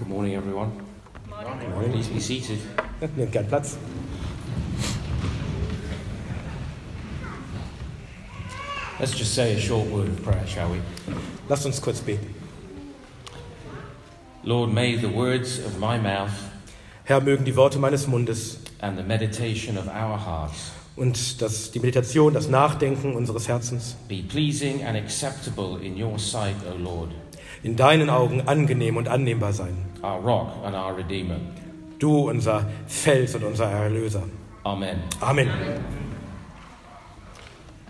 Good morning, everyone. good morning. Please be seated. Nehmt gern Platz. Let's just say a short word of prayer, shall we? Lasst uns kurz beten. Lord, may the words of my mouth Herr, mögen die Worte meines Mundes and the meditation of our hearts und das, die Meditation, das Nachdenken unseres Herzens be pleasing and acceptable in your sight, O Lord, in deinen Augen angenehm und annehmbar sein. our rock and our redeemer. Du, unser Fels und unser Erlöser. Amen. Amen.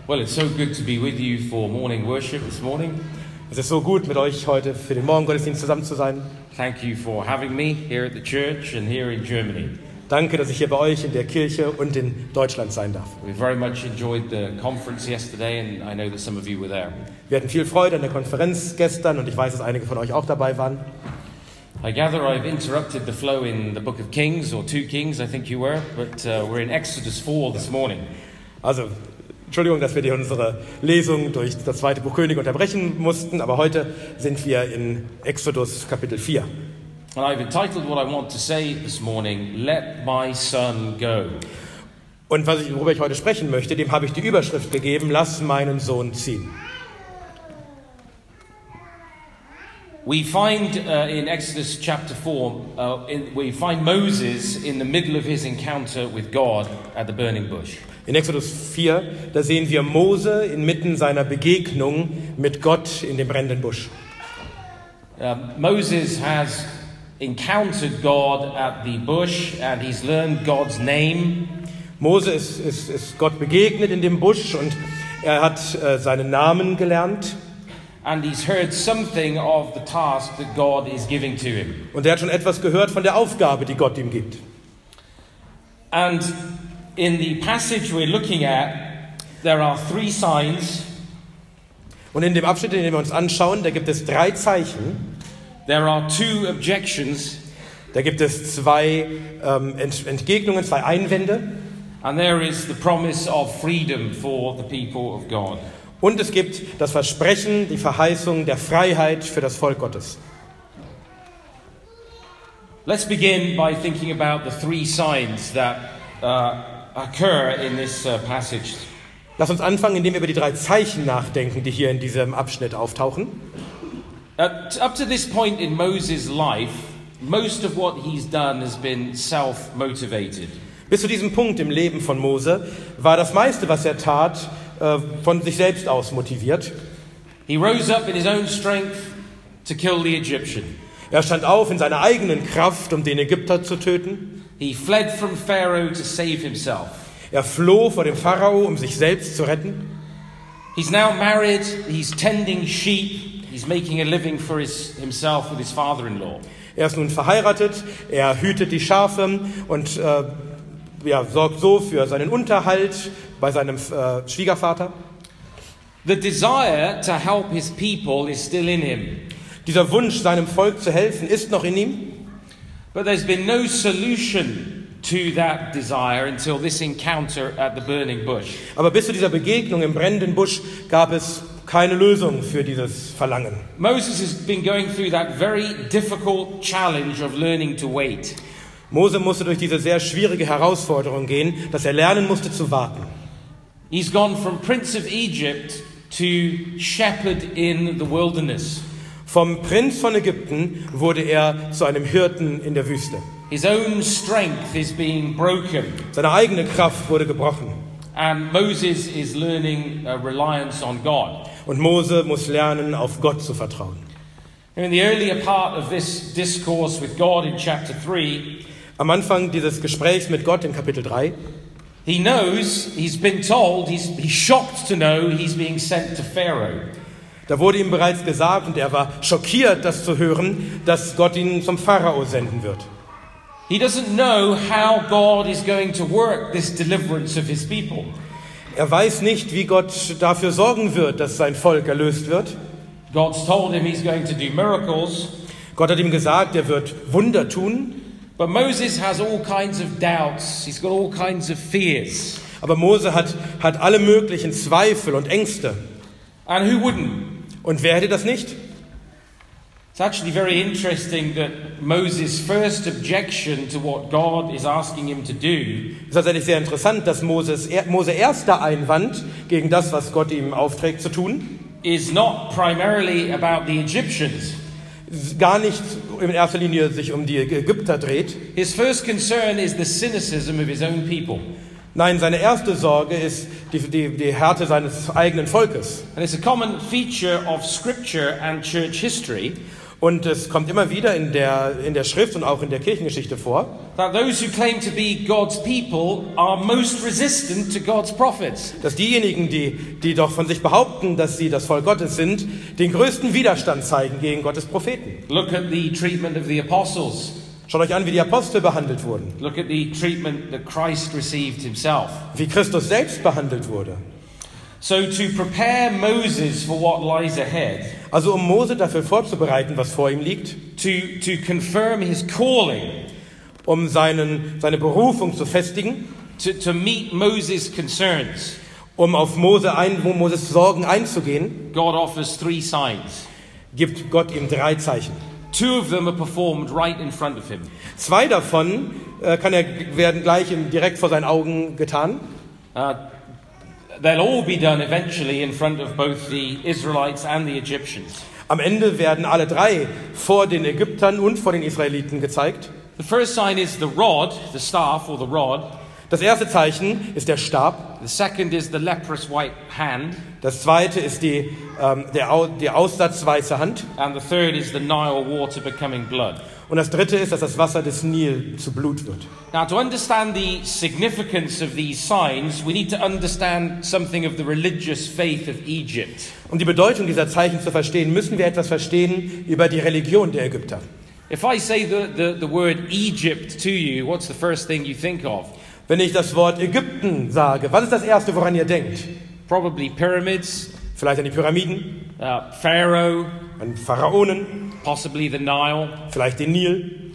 Well, it's so good to be with you for morning worship this morning. Es ist so gut, mit euch heute für den Morgengottesdienst zusammen zu sein. Thank you for having me here at the church and here in Germany. Danke, dass ich hier bei euch in der Kirche und in Deutschland sein darf. We very much enjoyed the conference yesterday, and I know that some of you were there. Wir hatten viel Freude an der Konferenz gestern und ich weiß, dass einige von euch auch dabei waren. I gather I've interrupted the flow in the book of Kings, or 2 Kings, I think you were, but uh, we're in Exodus 4 this morning. Also, Entschuldigung, dass wir die unsere Lesung durch das zweite Buch König unterbrechen mussten, aber heute sind wir in Exodus Kapitel 4. And I've entitled what I want to say this morning, Let My Son Go. Und was ich, worüber ich heute sprechen möchte, dem habe ich die Überschrift gegeben, lass meinen Sohn ziehen. We find uh, in Exodus chapter 4, uh, in, we find Moses in the middle of his encounter with God at the burning bush. In Exodus 4, da sehen wir Mose inmitten seiner Begegnung mit Gott in dem brennenden Busch. Um, Moses has encountered God at the bush and he's learned God's name. Mose ist, ist, ist Gott begegnet in dem Busch und er hat äh, seinen Namen gelernt And he's heard something of the task that God is giving to him. und er hat schon etwas gehört von der Aufgabe, die Gott ihm gibt. And in the passage we're looking at, there are three signs. Und in dem Abschnitt, den wir uns anschauen, da gibt es drei Zeichen, There are two objections, da gibt es zwei ähm, Ent Entgegnungen, zwei Einwände and there is the promise of freedom for the people of God. und es gibt das Versprechen, die Verheißung der Freiheit für das Volk Gottes. Let's begin by thinking about the three signs that uh, occur in this uh, passage. Lass uns anfangen, indem wir über die drei Zeichen nachdenken, die hier in diesem Abschnitt auftauchen. Up to this point in Moses' life, most of what he's done has been self motivated. Bis zu diesem Punkt im Leben von Mose war das meiste, was er tat, äh, von sich selbst aus motiviert. He rose up in his own strength to kill the Egyptian. Er stand auf in seiner eigenen Kraft, um den Ägypter zu töten. He fled from Pharaoh to save himself. Er floh vor dem Pharao, um sich selbst zu retten. He's now married, he's tending sheep, he's making a living for his, himself with his father in law. Er ist nun verheiratet, er hütet die Schafe und äh, ja, sorgt so für seinen Unterhalt bei seinem äh, Schwiegervater. The desire to help his people is still in him, Dieser Wunsch, seinem Volk zu helfen, ist noch in ihm. but there's been no solution to that desire until this encounter at the burning bush. Aber bis zu dieser Begegnung im brennenden Busch gab es keine Lösung für dieses Verlangen. Moses has been going through that very difficult challenge of learning to wait. Mose musste durch diese sehr schwierige Herausforderung gehen, dass er lernen musste zu warten. He's gone from Prince of Egypt to shepherd in the wilderness. Vom Prinz von Ägypten wurde er zu einem Hirten in der Wüste. His own strength is being broken, Seine eigene Kraft wurde gebrochen. and Moses is learning uh, reliance on God. Und Mose muss lernen, auf Gott zu vertrauen. In the earlier part of this discourse with God in chapter 3, Am Anfang dieses Gesprächs mit Gott in Kapitel 3, he knows, he's been told, he's, he's shocked to know he's being sent to Pharaoh. da wurde ihm bereits gesagt und er war schockiert, das zu hören, dass Gott ihn zum Pharao senden wird. He doesn't know how God is going to work this deliverance of his people. Er weiß nicht, wie Gott dafür sorgen wird, dass sein Volk erlöst wird. God's told him he's going to do miracles, Gott hat ihm gesagt, er wird Wunder tun. but Moses has all kinds of doubts, he's got all kinds of fears. Aber Mose hat, hat alle möglichen Zweifel und Ängste. And who wouldn't? Und wer hätte das nicht? It's actually very interesting that Moses' first objection to what God is asking him to do Es ist tatsächlich sehr interessant, dass Moses, er, Mose erster Einwand gegen das, was Gott ihm aufträgt zu tun, is not primarily about the Egyptians. gar nicht in erster Linie sich um die Ägypter dreht. His first concern is the cynicism of his own people. Nein, seine erste Sorge ist die, die, die Härte seines eigenen Volkes. And it's a common feature of scripture and church history Und es kommt immer wieder in der, in der Schrift und auch in der Kirchengeschichte vor, that those who claim to be God's people are most resistant to God's prophets. dass diejenigen, die, die doch von sich behaupten, dass sie das Volk Gottes sind, den größten Widerstand zeigen gegen Gottes Propheten. Look at the treatment of the apostles. Schaut euch an, wie die Apostel behandelt wurden, Look at the treatment that Christ received himself. wie Christus selbst behandelt wurde. So, to prepare Moses for what lies ahead, Also um Mose dafür vorzubereiten, was vor ihm liegt, to, to confirm his calling, um seinen, seine Berufung zu festigen, to, to meet Moses' concerns, um auf Mose ein, wo Moses Sorgen einzugehen, God offers three signs. gibt Gott ihm drei Zeichen. Two of them are performed right in front of him. Zwei davon äh, kann er, werden gleich im, direkt vor seinen Augen getan. Uh, they'll all be done eventually in front of both the Israelites and the Egyptians. Am Ende werden alle drei vor den Ägyptern und vor den Israeliten gezeigt. The first sign is the rod, the staff or the rod. Das erste Zeichen ist der Stab. The second is the leprous white hand. Das zweite ist die, ähm, der, Au, die aussatzweiße Hand. And the third is the Nile water becoming blood. Und das dritte ist, dass das Wasser des Nil zu Blut wird. Now, to understand the significance of these signs, we need to understand something of the religious faith of Egypt. Um die Bedeutung dieser Zeichen zu verstehen, müssen wir etwas verstehen über die Religion der Ägypter. If I say the, the, the word Egypt to you, what's the first thing you think of? Wenn ich das Wort Ägypten sage, was ist das Erste, woran ihr denkt? Probably pyramids, Vielleicht an die Pyramiden, uh, Pharaoh, an Pharaonen, possibly the Nile. vielleicht den Nil.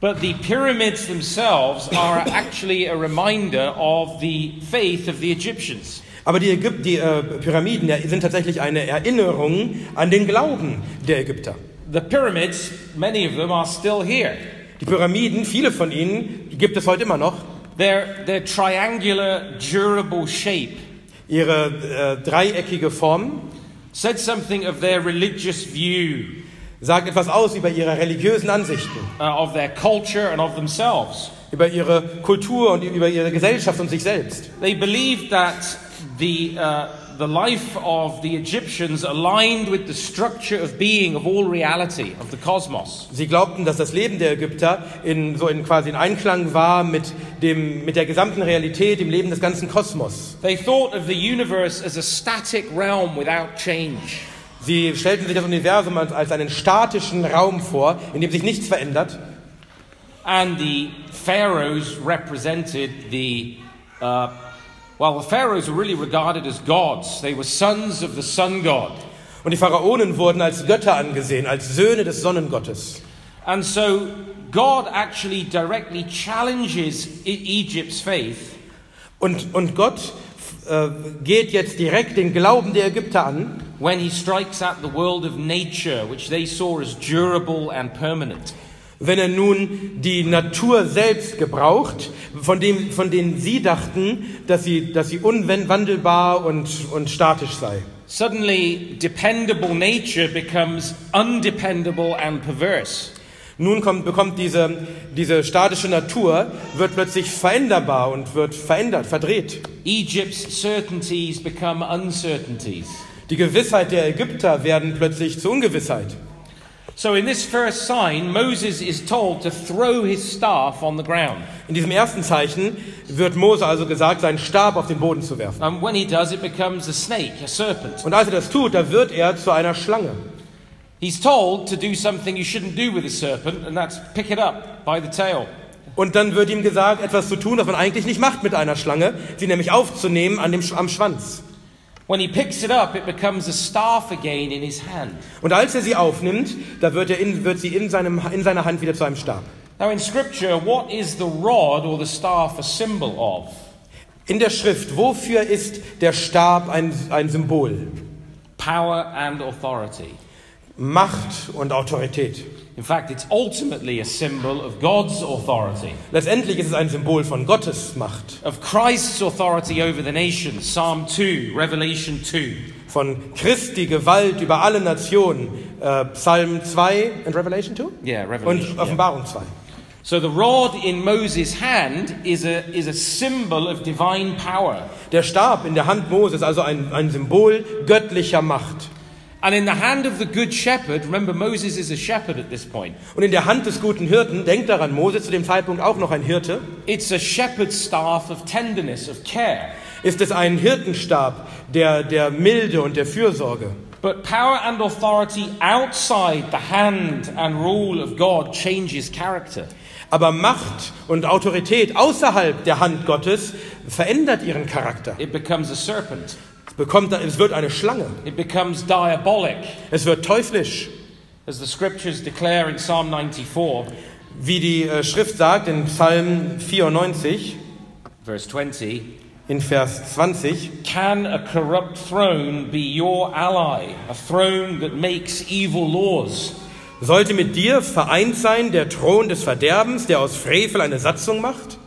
But the pyramids themselves are actually a reminder of the faith of the Egyptians. Aber die, Ägyp die äh, Pyramiden sind tatsächlich eine Erinnerung an den Glauben der Ägypter. The pyramids, many of them are still here. Die Pyramiden, viele von ihnen, gibt es heute immer noch. Their, their triangular, durable shape Ihre äh, dreieckige Form said something of their religious view, sagt etwas aus über ihre religiösen Ansichten, uh, of their culture, and of themselves. über ihre Kultur und über ihre Gesellschaft und sich selbst. They believed that the, uh, the life of the Egyptians aligned with the structure of being of all reality, of the cosmos. Sie glaubten, dass das Leben der Ägypter in, so in quasi in Einklang war mit, dem, mit der gesamten Realität, dem Leben des ganzen Kosmos. They thought of the universe as a static realm without change. Sie stellten sich das Universum als, als einen statischen Raum vor, in dem sich nichts verändert. And the pharaohs represented the, uh, well, the pharaohs were really regarded as gods. They were sons of the sun god. Und die Pharaonen wurden als Götter angesehen, als Söhne des Sonnengottes. And so God actually directly challenges Egypt's faith Und, und Gott äh, geht jetzt direkt den Glauben der Ägypter an, when he strikes at the world of nature, which they saw as durable and permanent. Wenn er nun die Natur selbst gebraucht, von, dem, von denen sie dachten, dass sie, dass sie unwandelbar und, und statisch sei. Suddenly, dependable nature becomes undependable and perverse. Nun kommt, bekommt diese, diese statische Natur, wird plötzlich veränderbar und wird verändert, verdreht. Egypt's certainties become uncertainties. Die Gewissheit der Ägypter werden plötzlich zur Ungewissheit. So, in this first sign, Moses is told to throw his staff on the ground. In diesem ersten Zeichen wird Mose also gesagt, seinen Stab auf den Boden zu werfen. And when he does, it becomes a snake, a serpent. Und als er das tut, da wird er zu einer Schlange. He's told to do something you shouldn't do with a serpent, and that's pick it up by the tail. Und dann wird ihm gesagt, etwas zu tun, was man eigentlich nicht macht mit einer Schlange, sie nämlich aufzunehmen an dem, am Schwanz. When he picks it up, it becomes a staff again in his hand. Und als er sie aufnimmt, da wird, er in, wird sie in, seinem, in seiner Hand wieder zu einem Stab. Now, in Scripture, what is the rod or the staff a symbol of? In der Schrift, wofür ist der Stab ein, ein Symbol? Power and authority. Macht und Autorität. In fact, it's ultimately a symbol of God's authority, Letztendlich ist es ein Symbol von Gottes Macht, of Christ's authority over the nations. Psalm 2, Revelation 2. von Christi Gewalt über alle Nationen. Äh, Psalm 2 und Revelation 2? Yeah, Revelation. Und yeah. Offenbarung 2. So the rod in Moses' hand is a, is a symbol of divine power. Der Stab in der Hand Moses, also ein, ein Symbol göttlicher Macht. And in the hand of the good shepherd, remember Moses is a shepherd at this point. Und in der Hand des guten Hirten, denkt daran, Moses zu dem Zeitpunkt auch noch ein Hirte, It's a shepherd's staff of tenderness, of care. ist es ein Hirtenstab der, der Milde und der Fürsorge. But power and authority outside the hand and rule of God changes character. Aber Macht und Autorität außerhalb der Hand Gottes verändert ihren Charakter. It becomes a serpent. Es, bekommt, es wird eine Schlange. It becomes diabolic. Es wird teuflisch. As the scriptures declare in Psalm 94, Wie die äh, Schrift sagt in Psalm 94, verse 20, in Vers 20, Can a corrupt throne be your ally, a throne that makes evil laws? sollte mit dir vereint sein der Thron des Verderbens, der aus Frevel eine Satzung macht?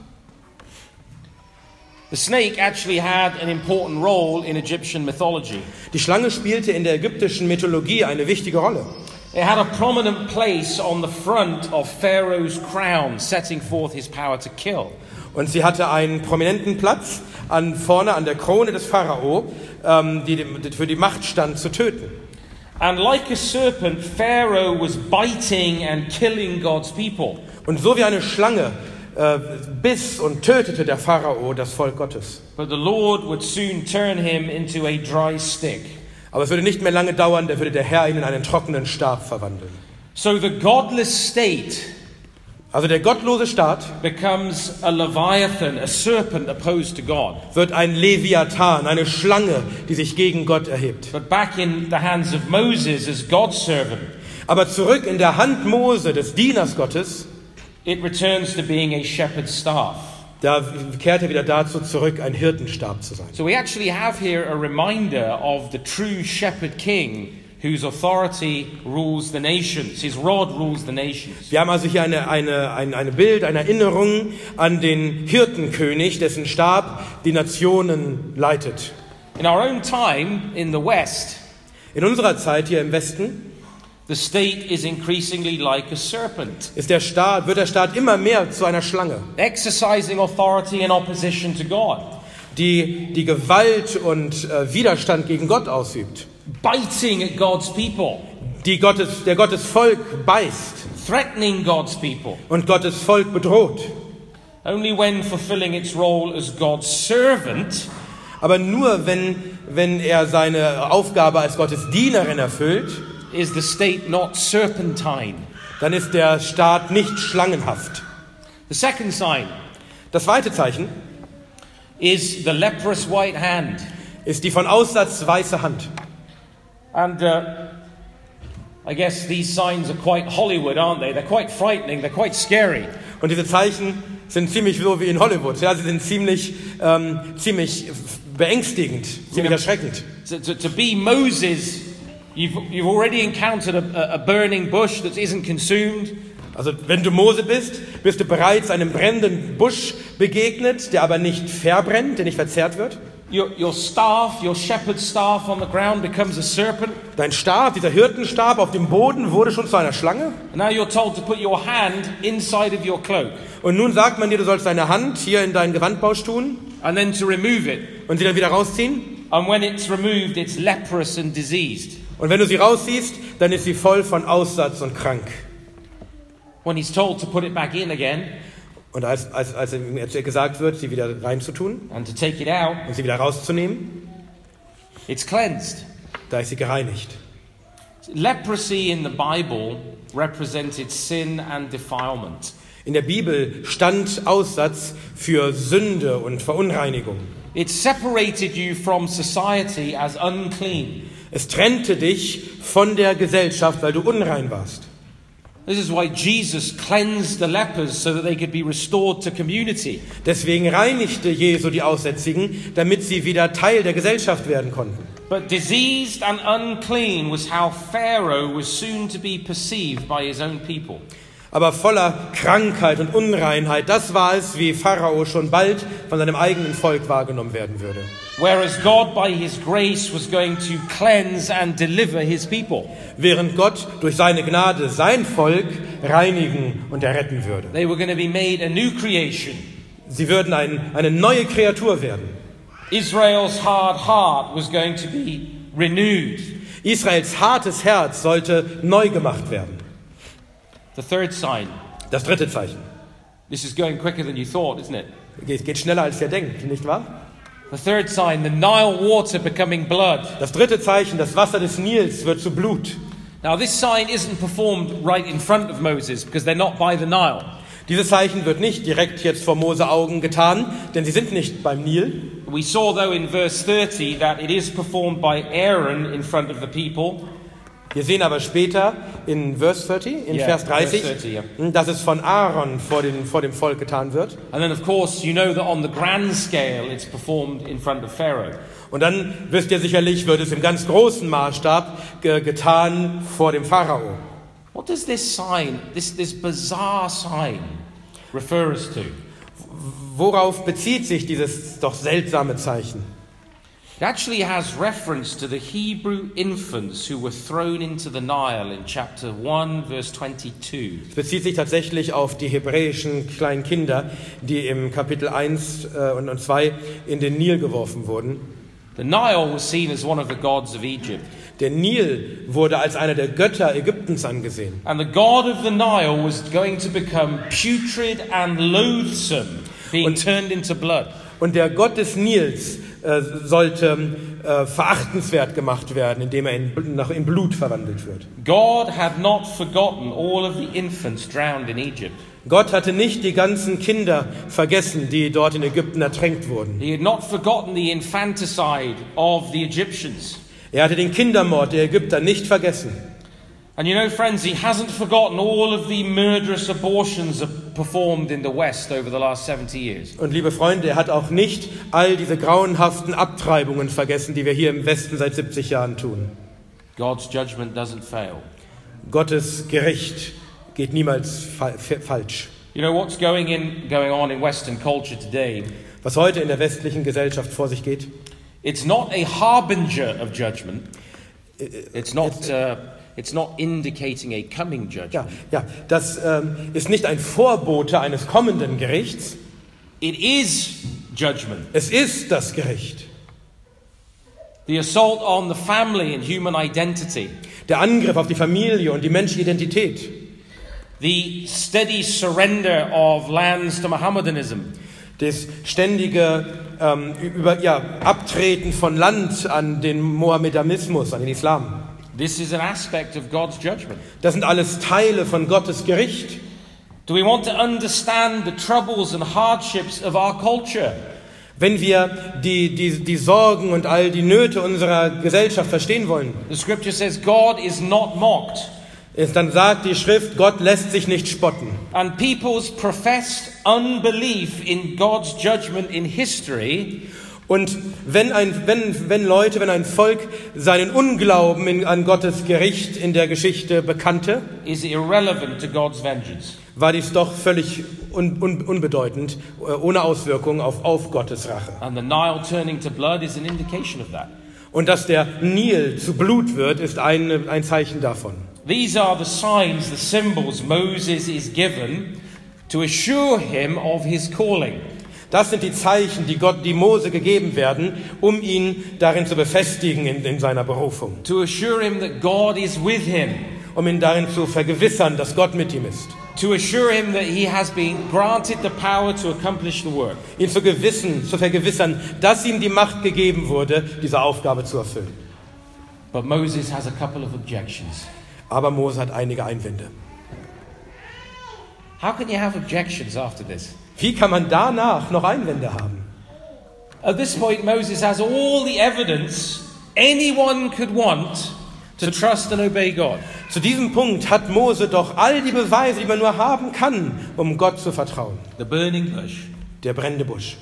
The snake actually had an important role in Egyptian mythology. Die Schlange spielte in der ägyptischen Mythologie eine wichtige Rolle. It had a prominent place on the front of Pharaoh's crown, setting forth his power to kill. Und sie hatte einen prominenten Platz an, vorne an der Krone des Pharao, ähm, die dem, für die Macht stand, zu töten. And like a serpent, Pharaoh was biting and killing God's people. Und so wie eine Schlange äh, biss und tötete der Pharao das Volk Gottes. But the Lord would soon turn him into a dry stick. Aber es würde nicht mehr lange dauern, da würde der Herr ihn in einen trockenen Stab verwandeln. So the godless state Also der gottlose Staat becomes a leviathan, a serpent opposed to God. wird ein Leviathan, eine Schlange, die sich gegen Gott erhebt. But back in the hands of Moses as God's servant, Aber zurück in der Hand Mose, des Dieners Gottes, it returns to being a shepherd's staff. da kehrt er wieder dazu zurück, ein Hirtenstab zu sein. So we actually have here a reminder of the true shepherd king whose authority rules the nations. His rod rules the nations. Wir haben also hier eine, eine, ein, eine Bild, eine Erinnerung an den Hirtenkönig, dessen Stab die Nationen leitet. In our own time in the West, In unserer Zeit hier im Westen the state is increasingly like a serpent, ist der Staat, wird der Staat immer mehr zu einer Schlange, exercising authority in opposition to God, die die Gewalt und äh, Widerstand gegen Gott ausübt, biting at God's people, die Gottes, der Gottes Volk beißt. Threatening God's people. und Gottes Volk bedroht. Only when fulfilling its role as God's servant Aber nur wenn, wenn er seine Aufgabe als Gottes Dienerin erfüllt, is the state not serpentine. dann ist der Staat nicht schlangenhaft. The second sign Das zweite Zeichen is the leprous white hand. ist die von Aussatz weiße Hand. And uh, I guess these signs are quite Hollywood, aren't they? They're quite frightening, they're quite scary. Und diese Zeichen sind ziemlich so wie in Hollywood. Ja, sie sind ziemlich, ähm, ziemlich beängstigend, ziemlich erschreckend. To, to, to be Moses, you've, you've already encountered a, a burning bush that isn't consumed. Also wenn du Mose bist, bist du bereits einem brennenden Busch begegnet, der aber nicht verbrennt, der nicht verzehrt wird. Your, your staff, your shepherd's staff on the ground becomes a serpent. Dein Stab, dieser Hirtenstab auf dem Boden wurde schon zu einer Schlange. And now you're told to put your hand inside of your cloak Und nun sagt man dir, du sollst deine Hand hier in deinen Gewandbausch tun and then to remove it. und sie dann wieder rausziehen. And when it's removed, it's leprous and diseased. Und wenn du sie rausziehst, dann ist sie voll von Aussatz und krank. When he's told to put it back in again Und als, als, als ihm gesagt wird, sie wieder reinzutun and to take it out, und sie wieder rauszunehmen, it's cleansed. da ist sie gereinigt. Leprosy in the Bible represented sin and defilement. In der Bibel stand Aussatz für Sünde und Verunreinigung. It separated you from society as unclean. Es trennte dich von der Gesellschaft, weil du unrein warst. This is why Jesus cleansed the lepers so that they could be restored to community. Deswegen reinigte Jesu die Aussätzigen, damit sie wieder Teil der Gesellschaft werden konnten. But diseased and unclean was how Pharaoh was soon to be perceived by his own people. Aber voller Krankheit und Unreinheit, das war es, wie Pharao schon bald von seinem eigenen Volk wahrgenommen werden würde. Whereas God, by his grace, was going to cleanse and deliver his people. Während Gott durch seine Gnade sein Volk reinigen und erretten würde. They were going to be made a new creation. Sie würden ein, eine neue Kreatur werden. Israel's hard heart was going to be renewed. Israels hartes Herz sollte neu gemacht werden. The third sign. Das dritte Zeichen. This is going quicker than you thought, isn't it? Geht, geht schneller als ihr denkt, nicht wahr? The third sign, the Nile water becoming blood. Das dritte Zeichen, das Wasser des Nils wird zu Blut. Now, this sign isn't performed right in front of Moses because they're not by the Nile. Dieses Zeichen wird nicht direkt jetzt vor Mose Augen getan, denn sie sind nicht beim Nil. We saw, though, in verse 30 that it is performed by Aaron in front of the people. Wir sehen aber später in Vers 30, in Yeah, Vers 30, verse 30, yeah. dass es von Aaron vor, den, vor dem Volk getan wird. And then, of course, you know that on the grand scale it's performed in front of Pharaoh. Und dann wisst ihr sicherlich, wird es im ganz großen Maßstab ge getan vor dem Pharao. What does this sign, this, this bizarre sign, refer us to? Worauf bezieht sich dieses doch seltsame Zeichen? It actually has reference to the Hebrew infants who were thrown into the Nile in chapter 1, verse 22. Es bezieht sich tatsächlich auf die hebräischen kleinen Kinder, die im Kapitel 1 äh, und und 2 in den Nil geworfen wurden. The Nile was seen as one of the gods of Egypt. Der Nil wurde als einer der Götter Ägyptens angesehen. And the god of the Nile was going to become putrid and loathsome, being Und- turned into blood. Und der Gott des Nils äh, sollte äh, verachtenswert gemacht werden, indem er in, in Blut verwandelt wird. God had not forgotten all of the infants drowned in Egypt. Gott hatte nicht die ganzen Kinder vergessen, die dort in Ägypten ertränkt wurden. He had not forgotten the infanticide of the Egyptians. Er hatte den Kindermord der Ägypter nicht vergessen. And you know, friends, he hasn't forgotten all of the murderous abortions performed in the West over the last 70 years. Und liebe Freunde, er hat auch nicht all diese grauenhaften Abtreibungen vergessen, die wir hier im Westen seit 70 Jahren tun. God's judgment doesn't fail. Gottes Gericht geht niemals fa fa falsch. You know what's going in going on in Western culture today? Was heute in der westlichen Gesellschaft vor sich geht, It's not a harbinger of judgment. It's not. Uh, it's not indicating a coming judgment. ja, ja, das ähm, ist nicht ein Vorbote eines kommenden Gerichts, It is judgment. es ist das Gericht. The assault on the family and human identity. Der Angriff auf die Familie und die menschliche Identität. The steady surrender of lands to Mohammedanism. Das ständige ähm, über, ja, Abtreten von Land an den Mohammedanismus, an den Islam. This is an aspect of God's judgment. Das sind alles Teile von Gottes Gericht. Do we want to understand the troubles and hardships of our culture? Wenn wir die, die, die Sorgen und all die Nöte unserer Gesellschaft verstehen wollen, The scripture says God is not mocked, ist, dann sagt die Schrift, Gott lässt sich nicht spotten. and people's professed unbelief in God's judgment in history Und wenn, ein, wenn, wenn Leute, wenn ein Volk seinen Unglauben in, an Gottes Gericht in der Geschichte bekannte, is irrelevant to God's vengeance. war dies doch völlig un, un, unbedeutend, äh, ohne Auswirkungen auf, auf Gottes Rache. Und dass der Nil zu Blut wird, ist ein, ein Zeichen davon. These are the signs, the symbols Moses is given to assure him of his calling. Das sind die Zeichen, die Gott, die Mose gegeben werden, um ihn darin zu befestigen in, in seiner Berufung, To assure him that God is with him. um ihn darin zu vergewissern, dass Gott mit ihm ist, To assure him that he has been granted the power to accomplish the work. ihn zu gewissen, zu vergewissern, dass ihm die Macht gegeben wurde, diese Aufgabe zu erfüllen. But Moses has a couple of objections. Aber Mose hat einige Einwände. How can you have objections after this? Wie kann man danach noch Einwände haben? At this point, Moses has all the evidence anyone could want to trust and obey God. Zu diesem Punkt hat Mose doch all die Beweise, die man nur haben kann, um Gott zu vertrauen. The burning bush, Der brennende Busch,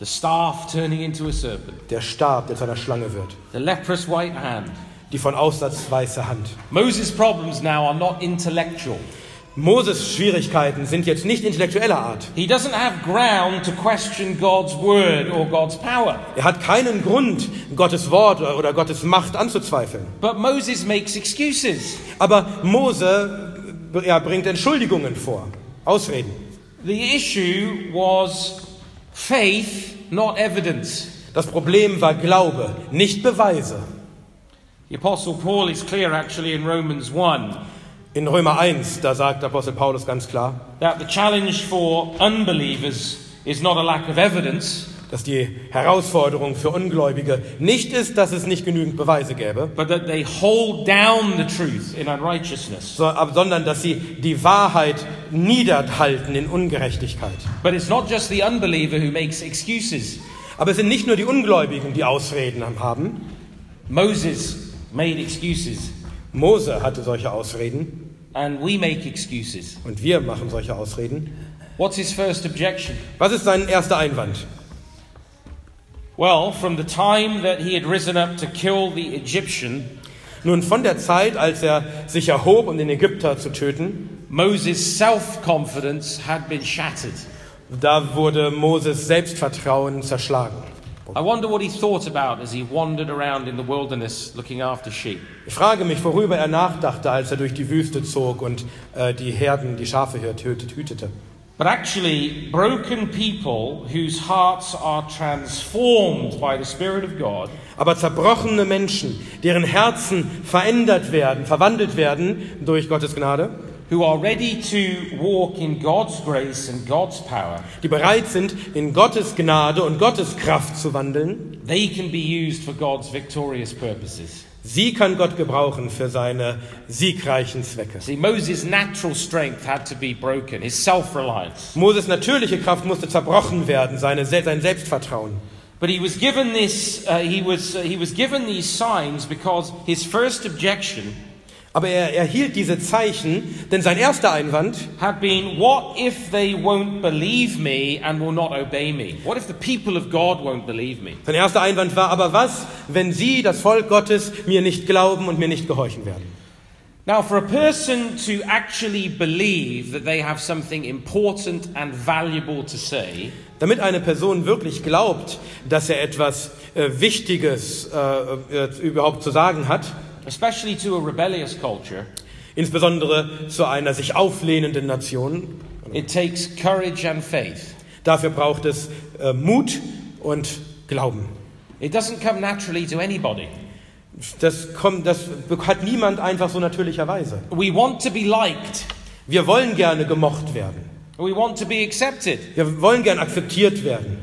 the staff turning into a serpent, der Stab, der zu einer Schlange wird, the leprous white hand. die von Aussatz weiße Hand. Moses' problems now are not intellectual. Moses Schwierigkeiten sind jetzt nicht intellektueller Art. He doesn't have ground to question God's word or God's power. Er hat keinen Grund, Gottes Wort oder Gottes Macht anzuzweifeln. But Moses makes excuses. Aber Mose er bringt Entschuldigungen vor, Ausreden. The issue was faith, not evidence. Das Problem war Glaube, nicht Beweise. The Apostle Paul is clear actually in Romans 1 In Römer 1, da sagt Apostel Paulus ganz klar, that the challenge for unbelievers is not a lack of evidence, dass die Herausforderung für Ungläubige nicht ist, dass es nicht genügend Beweise gäbe, but that they hold down the truth in unrighteousness. so- ab- sondern dass sie die Wahrheit niederhalten in Ungerechtigkeit. But it's not just the unbeliever who makes excuses. Aber es sind nicht nur die Ungläubigen, die Ausreden haben. Moses made excuses, Mose hatte solche Ausreden and we make excuses. und wir machen solche Ausreden. What's his first objection? Was ist sein erster Einwand? Well, from the time that he had risen up to kill the Egyptian, Nun, von der Zeit, als er sich erhob, um den Ägypter zu töten, Moses' self confidence had been shattered. da wurde Moses Selbstvertrauen zerschlagen. I wonder what he thought about as he wandered around in the wilderness looking after sheep. Ich frage mich, worüber er nachdachte, als er durch die Wüste zog und äh, die Herden, die Schafe hüt- hüt- hütete. But actually, broken people whose hearts are transformed by the Spirit of God Aber zerbrochene Menschen, deren Herzen verändert werden, verwandelt werden durch Gottes Gnade, who are ready to walk in God's grace and God's power, die bereit sind, in Gottes Gnade und Gottes Kraft zu wandeln, they can be used for God's victorious purposes. sie kann Gott gebrauchen für seine siegreichen Zwecke. See, Moses' natural strength had to be broken, his self. Moses natürliche Kraft musste zerbrochen werden, seine, sein Selbstvertrauen. But he was given this, uh, he, was, uh, he was given these signs because his first objection Aber er erhielt diese Zeichen, denn sein erster Einwand had been, What if they won't believe me and will not obey me? What if the people of God won't believe me? Sein erster Einwand war, aber was, wenn Sie, das Volk Gottes, mir nicht glauben und mir nicht gehorchen werden? Now, for a person to actually believe that they have something important and valuable to say, Damit eine Person wirklich glaubt, dass er etwas äh, Wichtiges äh, äh, überhaupt zu sagen hat, especially to a rebellious culture, insbesondere zu einer sich auflehnenden Nation, it takes courage and faith. dafür braucht es äh, Mut und Glauben. It doesn't come naturally to anybody. Das, kommt, das hat niemand einfach so natürlicherweise. We want to be liked, Wir wollen gerne gemocht werden. we want to be accepted. Wir wollen gern akzeptiert werden.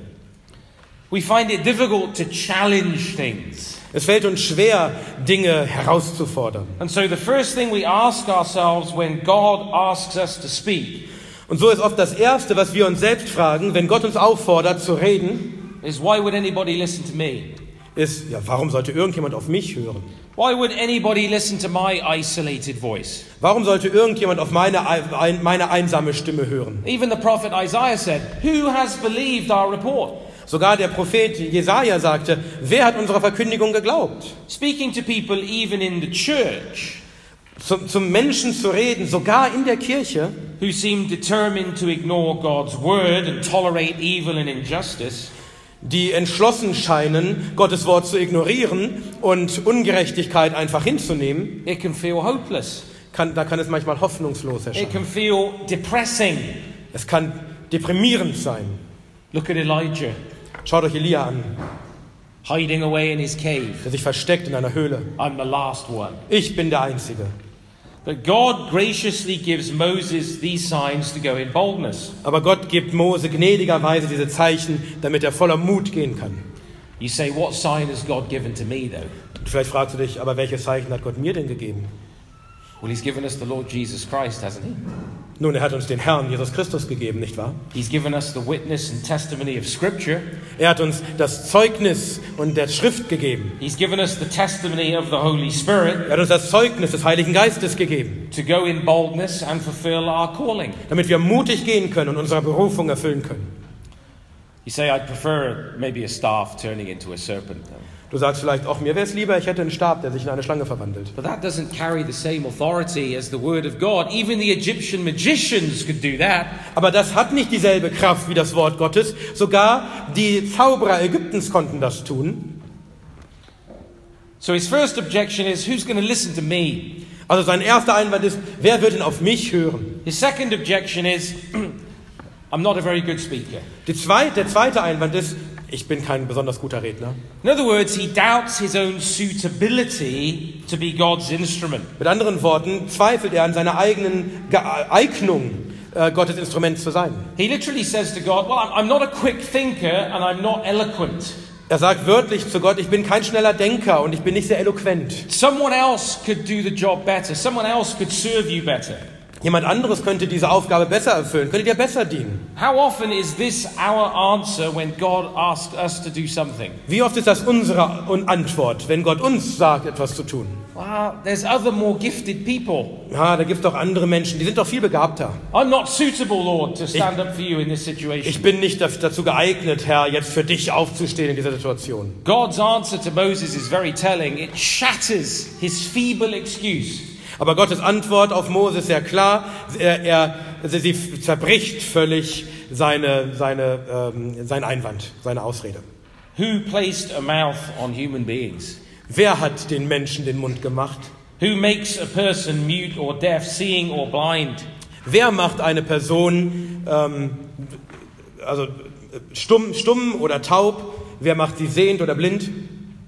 We find it difficult to challenge things. Es fällt uns schwer, Dinge herauszufordern. And so, the first thing we ask ourselves when God asks us to speak Und so ist oft das Erste, was wir uns selbst fragen, wenn Gott uns auffordert zu reden, is why would anybody listen to me? ist, ja, warum sollte irgendjemand auf mich hören? Why would anybody listen to my isolated voice? Warum sollte irgendjemand auf meine, ein, meine einsame Stimme hören? Even the prophet Isaiah said, Who has believed our report? Sogar der Prophet Jesaja sagte, wer hat unserer Verkündigung geglaubt? Speaking to people even in the church Zum, zum Menschen zu reden, sogar in der Kirche, who seem determined to ignore God's word and tolerate evil and injustice, die entschlossen scheinen, Gottes Wort zu ignorieren und Ungerechtigkeit einfach hinzunehmen, it can feel hopeless. kann, da kann es manchmal hoffnungslos It erscheinen. can feel depressing. Es kann deprimierend sein. Look at Elijah Schaut euch Elia an, hiding away in his cave. der sich versteckt in einer Höhle. I'm the last one. Ich bin der Einzige. But God graciously gives Moses these signs to go in boldness. Aber Gott gibt Mose gnädigerweise diese Zeichen, damit er voller Mut gehen kann. You say, What sign has God given to me, though? Vielleicht fragst du dich, aber welche Zeichen hat Gott mir denn gegeben? Well, He's given us the Lord Jesus Christ, hasn't He? Nun, er hat uns den Herrn Jesus Christus gegeben, nicht wahr? He's given us the witness and testimony of Scripture. Er hat uns das Zeugnis und der Schrift gegeben. He's given us the testimony of the Holy Spirit Er hat uns das Zeugnis des Heiligen Geistes gegeben, to go in boldness and fulfill our calling. damit wir mutig gehen können und unsere Berufung erfüllen können. You say, I'd prefer maybe a staff turning into a serpent. Du sagst vielleicht auch, mir wäre es lieber, ich hätte einen Stab, der sich in eine Schlange verwandelt. But that doesn't carry the same authority as the word of God. Even the Egyptian magicians could do that. Aber das hat nicht dieselbe Kraft wie das Wort Gottes. Sogar die Zauberer Ägyptens konnten das tun. So his first objection is, who's going to listen to me? Also sein erster Einwand ist, wer wird denn auf mich hören? His second objection is, I'm not a very good speaker. Die zweite, der zweite Einwand ist, ich bin kein besonders guter Redner. In other words, he doubts his own suitability to be God's instrument. Mit anderen Worten zweifelt er an seiner eigenen Ge Eignung, äh, Gottes Instrument zu sein. He literally says to God, Well, I'm, I'm not a quick thinker and I'm not eloquent. Er sagt wörtlich zu Gott, ich bin kein schneller Denker und ich bin nicht sehr eloquent. Someone else could do the job better. Someone else could serve you better. Jemand anderes könnte diese Aufgabe besser erfüllen, könnte dir besser dienen. How often is this our answer when God asks us to do something? Wie oft ist das unsere Antwort, wenn Gott uns sagt, etwas zu tun? Well, there's other more gifted people. Ja, da gibt es doch andere Menschen, die sind doch viel begabter. I'm not suitable, Lord, to stand up for you in this situation. Ich bin nicht dazu geeignet, Herr, jetzt für dich aufzustehen in dieser Situation. God's answer to Moses is very telling. It shatters his feeble excuse. Aber Gottes Antwort auf Mose ist sehr klar. Er, er, sie zerbricht völlig seine, seine, ähm, seinen Einwand, seine Ausrede. Who placed a mouth on human beings? Wer hat den Menschen den Mund gemacht? Who makes a person mute or deaf, seeing or blind? Wer macht eine Person ähm, also stumm, stumm oder taub? Wer macht sie sehend oder blind?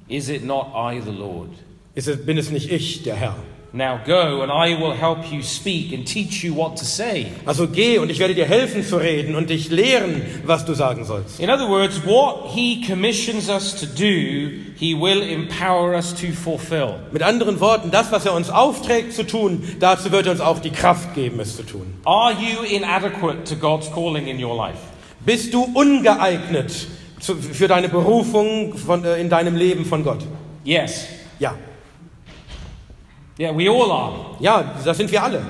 Is it not I, the Lord? Ist es, bin es nicht ich, der Herr? Now go, and I will help you speak and teach you what to say. Also geh und ich werde dir helfen zu reden und dich lehren, was du sagen sollst. In other words, what he commissions us to do, he will empower us to fulfill. Mit anderen Worten, das, was er uns aufträgt zu tun, dazu wird er uns auch die Kraft geben, es zu tun. Are you inadequate to God's calling in your life? Bist du ungeeignet für deine Berufung von, äh, in deinem Leben von Gott? Yes. Ja. Yeah, we all are. Ja, das sind wir alle.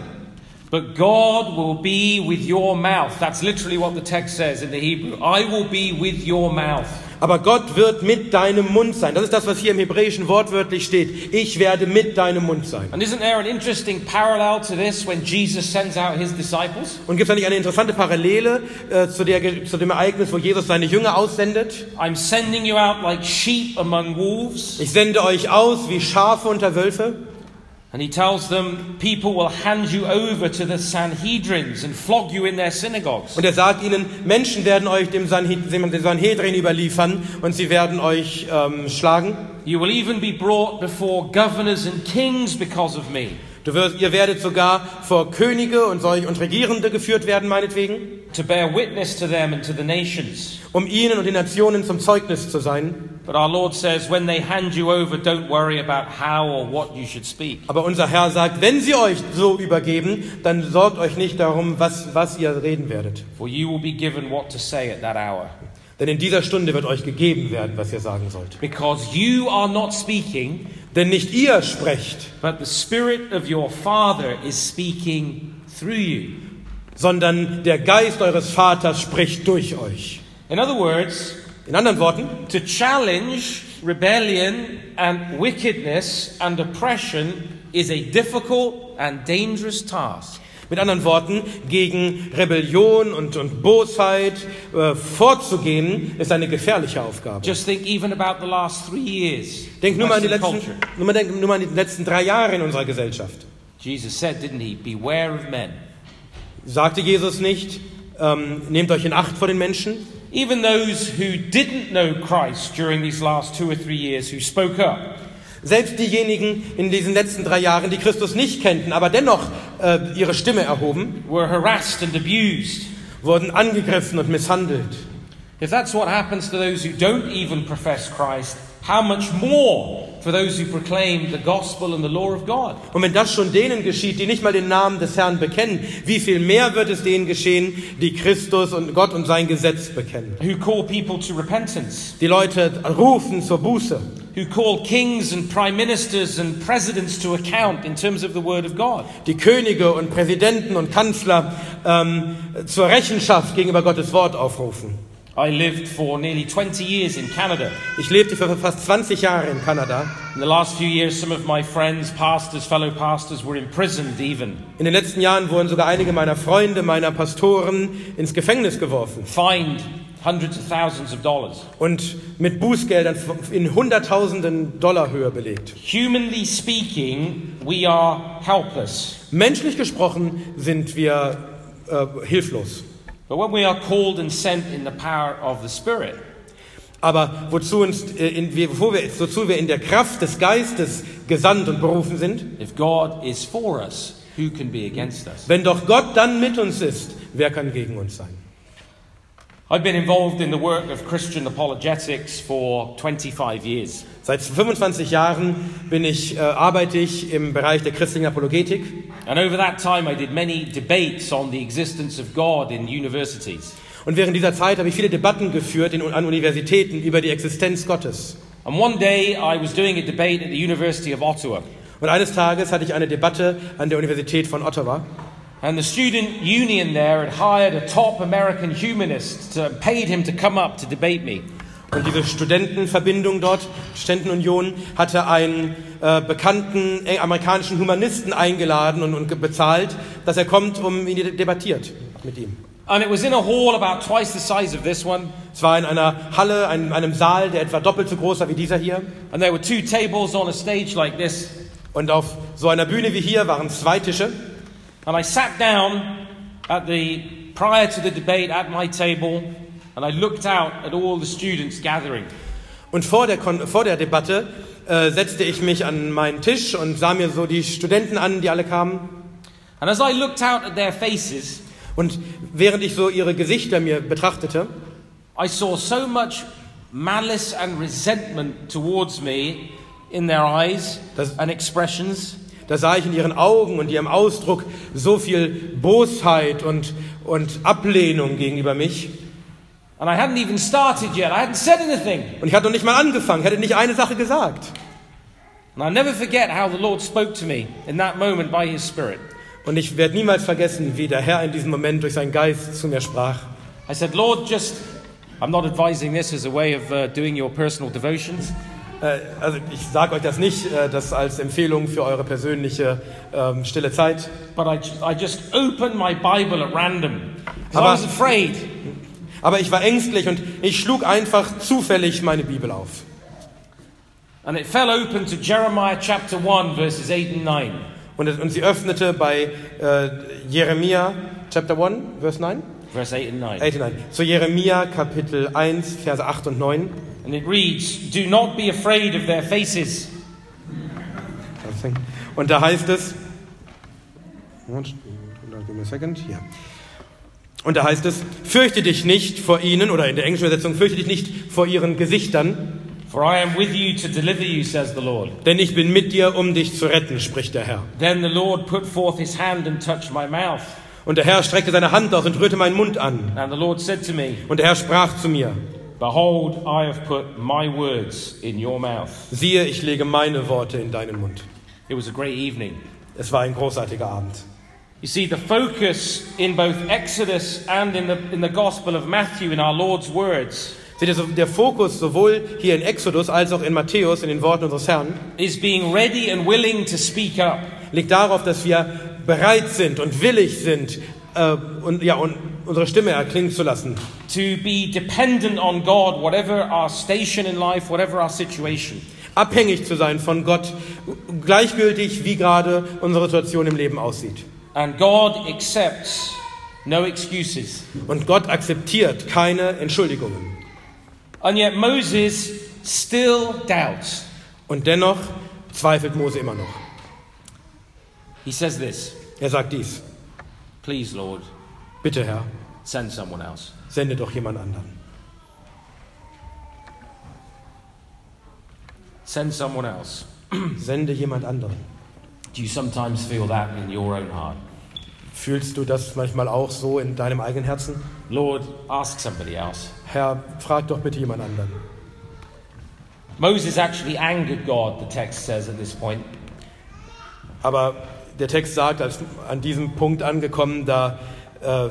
But God will be with your mouth. That's literally what the text says in the Hebrew. I will be with your mouth. Aber Gott wird mit deinem Mund sein. Das ist das, was hier im Hebräischen wortwörtlich steht. Ich werde mit deinem Mund sein. And isn't there an interesting parallel to this when Jesus sends out his disciples? Und gibt es da nicht eine interessante Parallele äh, zu, der, zu dem Ereignis, wo Jesus seine Jünger aussendet? I'm sending you out like sheep among wolves. Ich sende euch aus wie Schafe unter Wölfe. And he tells them, people will hand you over to the Sanhedrins and flog you in their synagogues. Und er sagt ihnen, Menschen werden euch dem Sanhedrin überliefern und sie werden euch ähm, schlagen. You will even be brought before governors and kings because of me, Du wirst, ihr werdet sogar vor Könige und solch und Regierende geführt werden, meinetwegen, to bear witness to them and to the nations. um ihnen und den Nationen zum Zeugnis zu sein. But our Lord says, when they hand you over, don't worry about how or what you should speak. Aber unser Herr sagt, wenn sie euch so übergeben, dann sorgt euch nicht darum, was, was ihr reden werdet. For you will be given what to say at that hour. Denn in dieser Stunde wird euch gegeben werden, was ihr sagen sollt. Because you are not speaking, Denn nicht ihr sprecht, but the Spirit of your Father is speaking through you. sondern der Geist eures Vaters spricht durch euch. In other words, In anderen Worten, to challenge rebellion and wickedness and oppression is a difficult and dangerous task. Mit anderen Worten, gegen Rebellion und, und Bosheit äh, vorzugehen, ist eine gefährliche Aufgabe. Just think even about the last three years. Denk nur mal, an die letzten, nur, mal, denk nur mal an die letzten drei Jahre in unserer Gesellschaft. Jesus said, didn't he? Beware of men. Sagte Jesus nicht, ähm, nehmt euch in Acht vor den Menschen? Even those who didn't know Christ during these last two or three years who spoke up, Selbst diejenigen in diesen letzten drei Jahren, die Christus nicht kannten, aber dennoch äh, ihre Stimme erhoben, were harassed and abused. wurden angegriffen und misshandelt. If that's what happens to those who don't even profess Christ, how much more for those who proclaim the gospel and the law of God? Und wenn das schon denen geschieht, die nicht mal den Namen des Herrn bekennen, wie viel mehr wird es denen geschehen, die Christus und Gott und sein Gesetz bekennen? Who call people to repentance? Die Leute rufen zur Buße. Who call kings and prime ministers and presidents to account in terms of the word of God? Die Könige und Präsidenten und Kanzler ähm, zur Rechenschaft gegenüber Gottes Wort aufrufen. I lived for nearly 20 years in Canada. Ich lebte für fast 20 Jahre in Kanada. In the last few years, some of my friends, pastors, fellow pastors, were imprisoned even, In den letzten Jahren wurden sogar einige meiner Freunde, meiner Pastoren ins Gefängnis geworfen fined hundreds of thousands of dollars. und mit Bußgeldern in Hunderttausenden Dollar Höhe belegt. Humanly speaking, we are helpless. Menschlich gesprochen sind wir äh, hilflos. But when we are called and sent in the power of the Spirit, Aber wozu, uns, äh, in, wir- wozu wir in der Kraft des Geistes gesandt und berufen sind, if God is for us, who can be against us? wenn doch Gott dann mit uns ist, wer kann gegen uns sein? I've been involved in the work of Christian apologetics for 25 years. Seit 25 Jahren bin ich, äh, arbeite ich im Bereich der christlichen Apologetik. And over that time, I did many debates on the existence of God in universities. Und während dieser Zeit habe ich viele Debatten geführt in, an Universitäten über die Existenz Gottes. And one day, I was doing a debate at the University of Ottawa. Und eines Tages hatte ich eine Debatte an der Universität von Ottawa. And the student union there had hired a top American humanist and paid him to come up to debate me. Und diese Studentenverbindung dort, Studentenunion, hatte einen äh, bekannten äh, amerikanischen Humanisten eingeladen und, und bezahlt, dass er kommt, um ihn debattiert mit ihm. And it was in a hall about twice the size of this one. Es war in einer Halle, einem, einem Saal, der etwa doppelt so groß war wie dieser hier. And there were two tables on a stage like this. Und auf so einer Bühne wie hier waren zwei Tische. And I sat down at the, prior to the debate at my table and I looked out at all the students gathering. Und vor der, vor der Debatte äh, setzte ich mich an meinen Tisch und sah mir so die Studenten an, die alle kamen. And as I looked out at their faces, Und während ich so ihre Gesichter mir betrachtete, I saw so much malice and resentment towards me in their eyes Das- and expressions. Da sah ich in ihren Augen und ihrem Ausdruck so viel Bosheit und, und Ablehnung gegenüber mich. And I hadn't even started yet. I hadn't said anything. Und ich hatte noch nicht mal angefangen, hätte nicht eine Sache gesagt. And I'll never forget how the Lord spoke to me in that moment by His Spirit. Und ich werde niemals vergessen, wie der Herr in diesem Moment durch seinen Geist zu mir sprach. I said, Lord, just, I'm not advising this as a way of uh, doing your personal devotions. Äh, also ich sage euch das nicht, äh, das als Empfehlung für eure persönliche ähm, stille Zeit. But I, I just opened my Bible at random. 'cause I Aber- was afraid. Aber ich war ängstlich und ich schlug einfach zufällig meine Bibel auf. And it fell open to Jeremiah chapter 1, verses 8 and 9. Und, und sie öffnete bei äh, Jeremia, Chapter 1, Vers 9? Verse 8 and 9. 8 und 9. Zu Jeremia, Kapitel 1, Verse 8 und 9. And it reads, Do not be afraid of their faces. Und da heißt es. Und da heißt es, fürchte dich nicht vor ihnen, oder in der englischen Übersetzung, fürchte dich nicht vor ihren Gesichtern, For I am with you to deliver you, says the Lord. denn ich bin mit dir, um dich zu retten, spricht der Herr. Then the Lord put forth his hand and touched my mouth. Und der Herr streckte seine Hand aus und rührte meinen Mund an. And the Lord said to me, Und der Herr sprach zu mir, Behold, I have put my words in your mouth. siehe, ich lege meine Worte in deinen Mund. It was a great evening. Es war ein großartiger Abend. You see, the focus in both Exodus and in the, in the Gospel of Matthew in our Lord's words Seht ihr, der Fokus sowohl hier in Exodus als auch in Matthäus, in den Worten unseres Herrn, is being ready and willing to speak up. liegt darauf, dass wir bereit sind und willig sind, äh, und, ja, und unsere Stimme erklingen zu lassen. to be dependent on God, whatever our station in life, whatever our situation. Abhängig zu sein von Gott, gleichgültig wie gerade unsere Situation im Leben aussieht. And God accepts no excuses. Und Gott akzeptiert keine Entschuldigungen. And yet Moses still doubts. Und dennoch zweifelt Mose immer noch. He says this Er sagt dies, Please, Lord, bitte Herr, send someone else. sende doch jemand anderen. Send someone else. Sende jemand anderen. Do you sometimes feel that in your own heart? Fühlst du das manchmal auch so in deinem eigenen Herzen? Lord, ask somebody else. Herr, frag doch bitte jemand anderen. Moses actually angered God, the text says at this point. Aber der Text sagt, als an diesem Punkt angekommen, da, äh,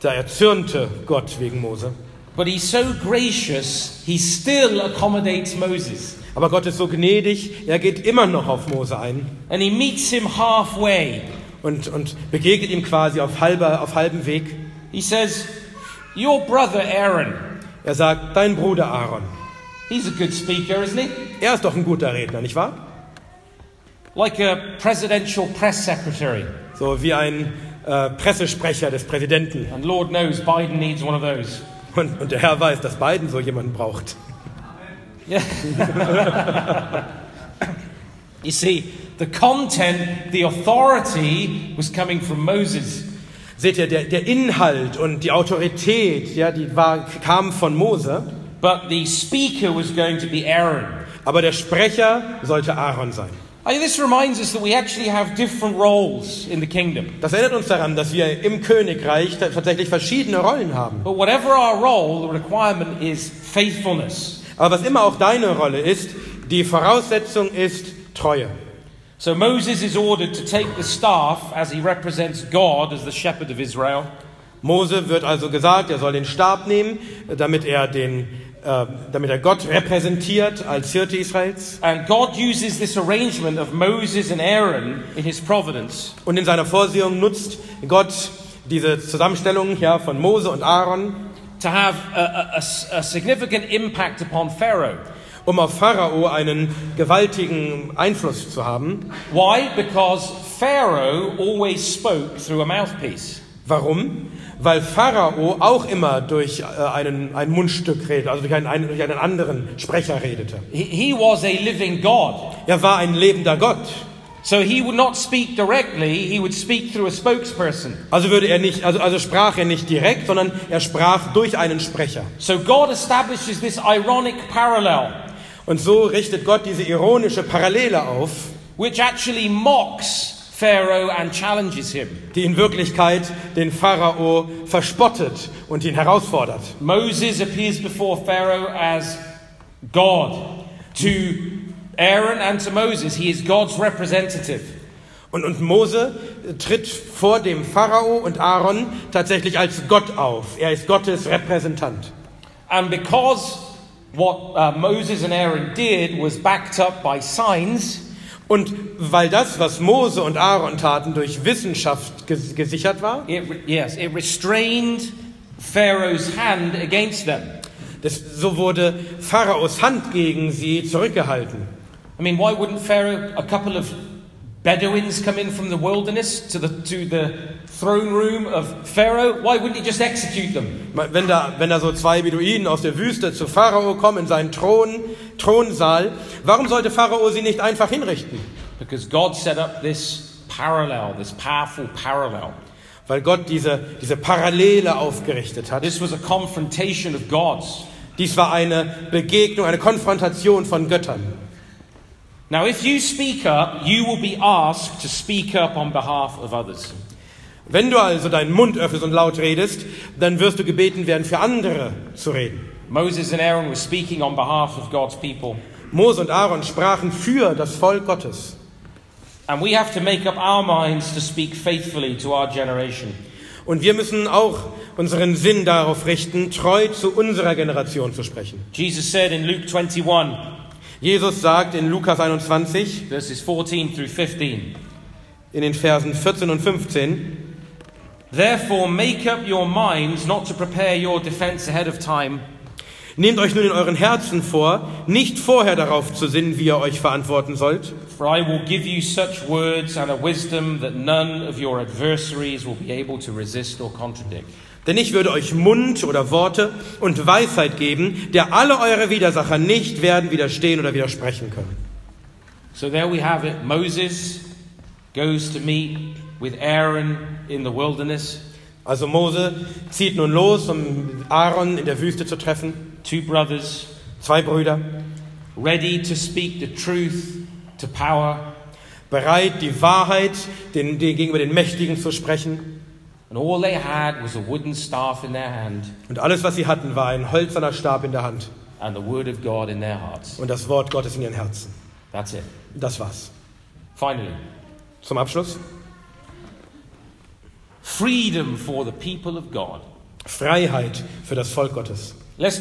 da erzürnte Gott wegen Mose. But he's so gracious, he still accommodates Moses. Aber Gott ist so gnädig, er geht immer noch auf Mose ein And he meets him halfway. und, und begegnet ihm quasi auf, halber, auf halbem Weg. He says, Your brother Aaron, Er sagt, dein Bruder Aaron, he's a good speaker, isn't he? er ist doch ein guter Redner, nicht wahr? Like a presidential press secretary. So wie ein äh, Pressesprecher des Präsidenten. And Lord knows Biden needs one of those. Und, und der Herr weiß, dass Biden so jemanden braucht. Yeah. you see, the content, the authority was coming from Moses. Seht ihr, der, der Inhalt und die Autorität, ja, die war, kam von Mose, But the speaker was going to be Aaron. aber der Sprecher sollte Aaron sein. Das erinnert uns daran, dass wir im Königreich ta- tatsächlich verschiedene Rollen haben. But whatever our role, the requirement is faithfulness. Aber was immer auch deine Rolle ist, die Voraussetzung ist Treue. So Moses is ordered to take the staff as he represents God as the shepherd of Israel. Mose wird also gesagt, er soll den Stab nehmen, damit er, den, äh, damit er Gott repräsentiert als Hirte Israels. And God uses this arrangement of Moses and Aaron in his providence Und in seiner Vorsehung nutzt Gott diese Zusammenstellung ja, von Mose und Aaron, to have a, a- a- a significant impact upon Pharaoh. um auf Pharao einen gewaltigen Einfluss zu haben. Why? Because Pharaoh always spoke through a mouthpiece. Warum? Weil Pharao auch immer durch äh, einen, ein Mundstück redete, also durch einen, einen, durch einen anderen Sprecher redete. He, he was a living God. Er war ein lebender Gott. So he would not speak directly, he would speak through a spokesperson. Also würde er nicht, also, also sprach er nicht direkt, sondern er sprach durch einen Sprecher. So God establishes this ironic parallel, Und so richtet Gott diese ironische Parallele auf, which actually mocks Pharaoh and challenges him. die in Wirklichkeit den Pharao verspottet und ihn herausfordert. Moses appears before Pharaoh as God. To Aaron and to Moses, he is God's representative. Und, und Mose tritt vor dem Pharao und Aaron tatsächlich als Gott auf. Er ist Gottes Repräsentant. And because what uh, Moses and Aaron did was backed up by signs, Und weil das, was Mose und Aaron taten, durch Wissenschaft ges gesichert war, it, yes, it restrained Pharaoh's hand against them. das, so wurde Pharaos Hand gegen sie zurückgehalten. I mean, why wouldn't Pharaoh, a couple of Bedouins come in from the wilderness to the, to the throne room of Pharaoh? Why wouldn't he just execute them? Wenn da, wenn da so zwei Beduinen aus der Wüste zu Pharao kommen in seinen Thron, Thronsaal, warum sollte Pharao sie nicht einfach hinrichten? Because God set up this parallel, this powerful parallel. Weil Gott diese, diese Parallele aufgerichtet hat. This was a confrontation of gods. Dies war eine Begegnung, eine Konfrontation von Göttern. Now, if you speak up, you will be asked to speak up on behalf of others. Wenn du also deinen Mund öffnest und laut redest, dann wirst du gebeten werden, für andere zu reden. Moses and Aaron were speaking on behalf of God's people. Mose und Aaron sprachen für das Volk Gottes. And we have to make up our minds to speak faithfully to our generation. Und wir müssen auch unseren Sinn darauf richten, treu zu unserer Generation zu sprechen. Jesus said in Luke 21, Jesus sagt in Lukas 21, verses 14 through 15, in den Versen 14 und 15, Therefore, make up your minds not to prepare your defense ahead of time, Nehmt euch nun in euren Herzen vor, nicht vorher darauf zu sinnen, wie ihr euch verantworten sollt, for I will give you such words and a wisdom that none of your adversaries will be able to resist or contradict. Denn ich würde euch Mund oder Worte und Weisheit geben, der alle eure Widersacher nicht werden widerstehen oder widersprechen können. So there we have it. Moses goes to meet with Aaron in the wilderness, Also Mose zieht nun los, um Aaron in der Wüste zu treffen, two brothers, zwei Brüder, ready to speak the truth to power, bereit, die Wahrheit den, den, gegenüber den Mächtigen zu sprechen. And all they had was a wooden staff in their hand Und alles, was sie hatten, war ein hölzerner Stab in der Hand and the word of God in their hearts. und das Wort Gottes in ihren Herzen. That's it. Das war's. Finally, Zum Abschluss. freedom for the people of God. Freiheit für das Volk Gottes. Let's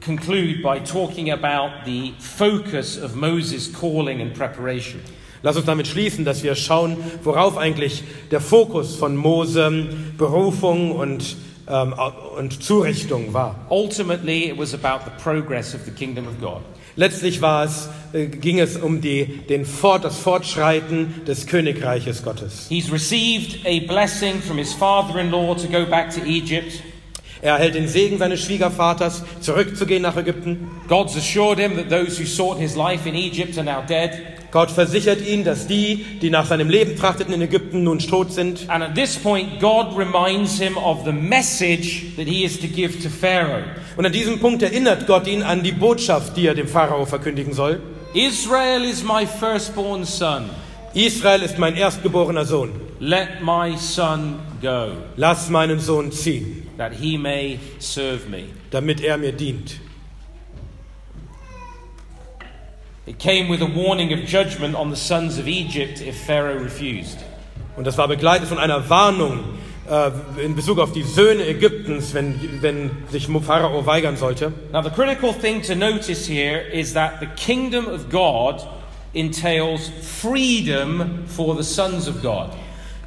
conclude by talking about the focus of Moses' calling and preparation. Lass uns damit schließen, dass wir schauen, worauf eigentlich der Fokus von Mose, Berufung und, ähm, und Zurichtung war. Ultimately, it was about the progress of the kingdom of God. Letztlich war es, äh, ging es um die, den Fort, das Fortschreiten des Königreiches Gottes. He's received a blessing from his father in law to go back to Egypt. Er erhält den Segen seines Schwiegervaters, zurückzugehen nach Ägypten. God's assured him that those who sought his life in Egypt are now dead. Gott versichert ihn, dass die, die nach seinem Leben trachteten in Ägypten, nun tot sind. And at this point, God reminds him of the message that he is to give to Pharaoh. Und an diesem Punkt erinnert Gott ihn an die Botschaft, die er dem Pharao verkündigen soll. Israel is my firstborn son. Israel ist mein erstgeborener Sohn. Let my son go, Lass meinen Sohn ziehen, that he may serve me. damit er mir dient. It came with a warning of judgment on the sons of Egypt if Pharaoh refused. Und das war begleitet von einer Warnung äh, in Bezug auf die Söhne Ägyptens, wenn, wenn sich Pharao weigern sollte. Now, the critical thing to notice here is that the kingdom of God entails freedom for the sons of God.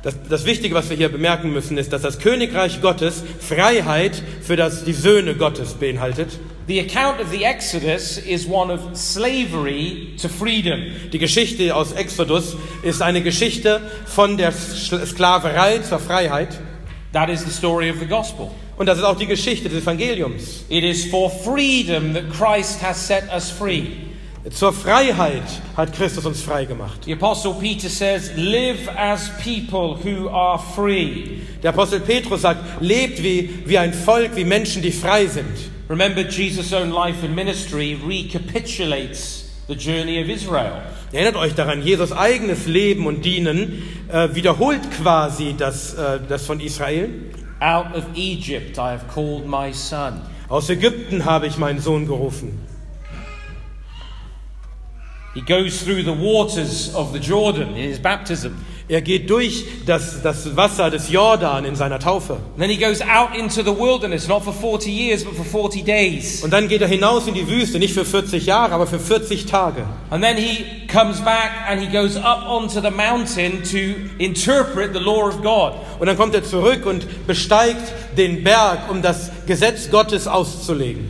Das, das Wichtige, was wir hier bemerken müssen, ist, dass das Königreich Gottes Freiheit für das, die Söhne Gottes beinhaltet. The account of the Exodus is one of slavery to freedom. Die Geschichte aus Exodus ist eine Geschichte von der Sklaverei zur Freiheit. That is the story of the gospel. Und das ist auch die Geschichte des Evangeliums. It is for freedom that Christ has set us free. Zur Freiheit hat Christus uns frei gemacht. The Apostle Peter says, Live as people who are free. Der Apostel Petrus sagt, lebt wie, wie ein Volk, wie Menschen, die frei sind. Remember, Jesus' own life and ministry recapitulates the journey of Israel. Erinnert euch daran, Jesus eigenes Leben und Dienen äh, wiederholt quasi das, äh, das von Israel. Out of Egypt I have called my son. Aus Ägypten habe ich meinen Sohn gerufen. He goes through the waters of the Jordan in his baptism. Er geht durch das, das Wasser des Jordan in seiner Taufe. And then he goes out into the wilderness, not for 40 years, but for 40 days. Und dann geht er hinaus in die Wüste, nicht für 40 Jahre, aber für 40 Tage. And then he comes back and he goes up onto the mountain to interpret the law of God. Und dann kommt er zurück und besteigt den Berg, um das Gesetz Gottes auszulegen.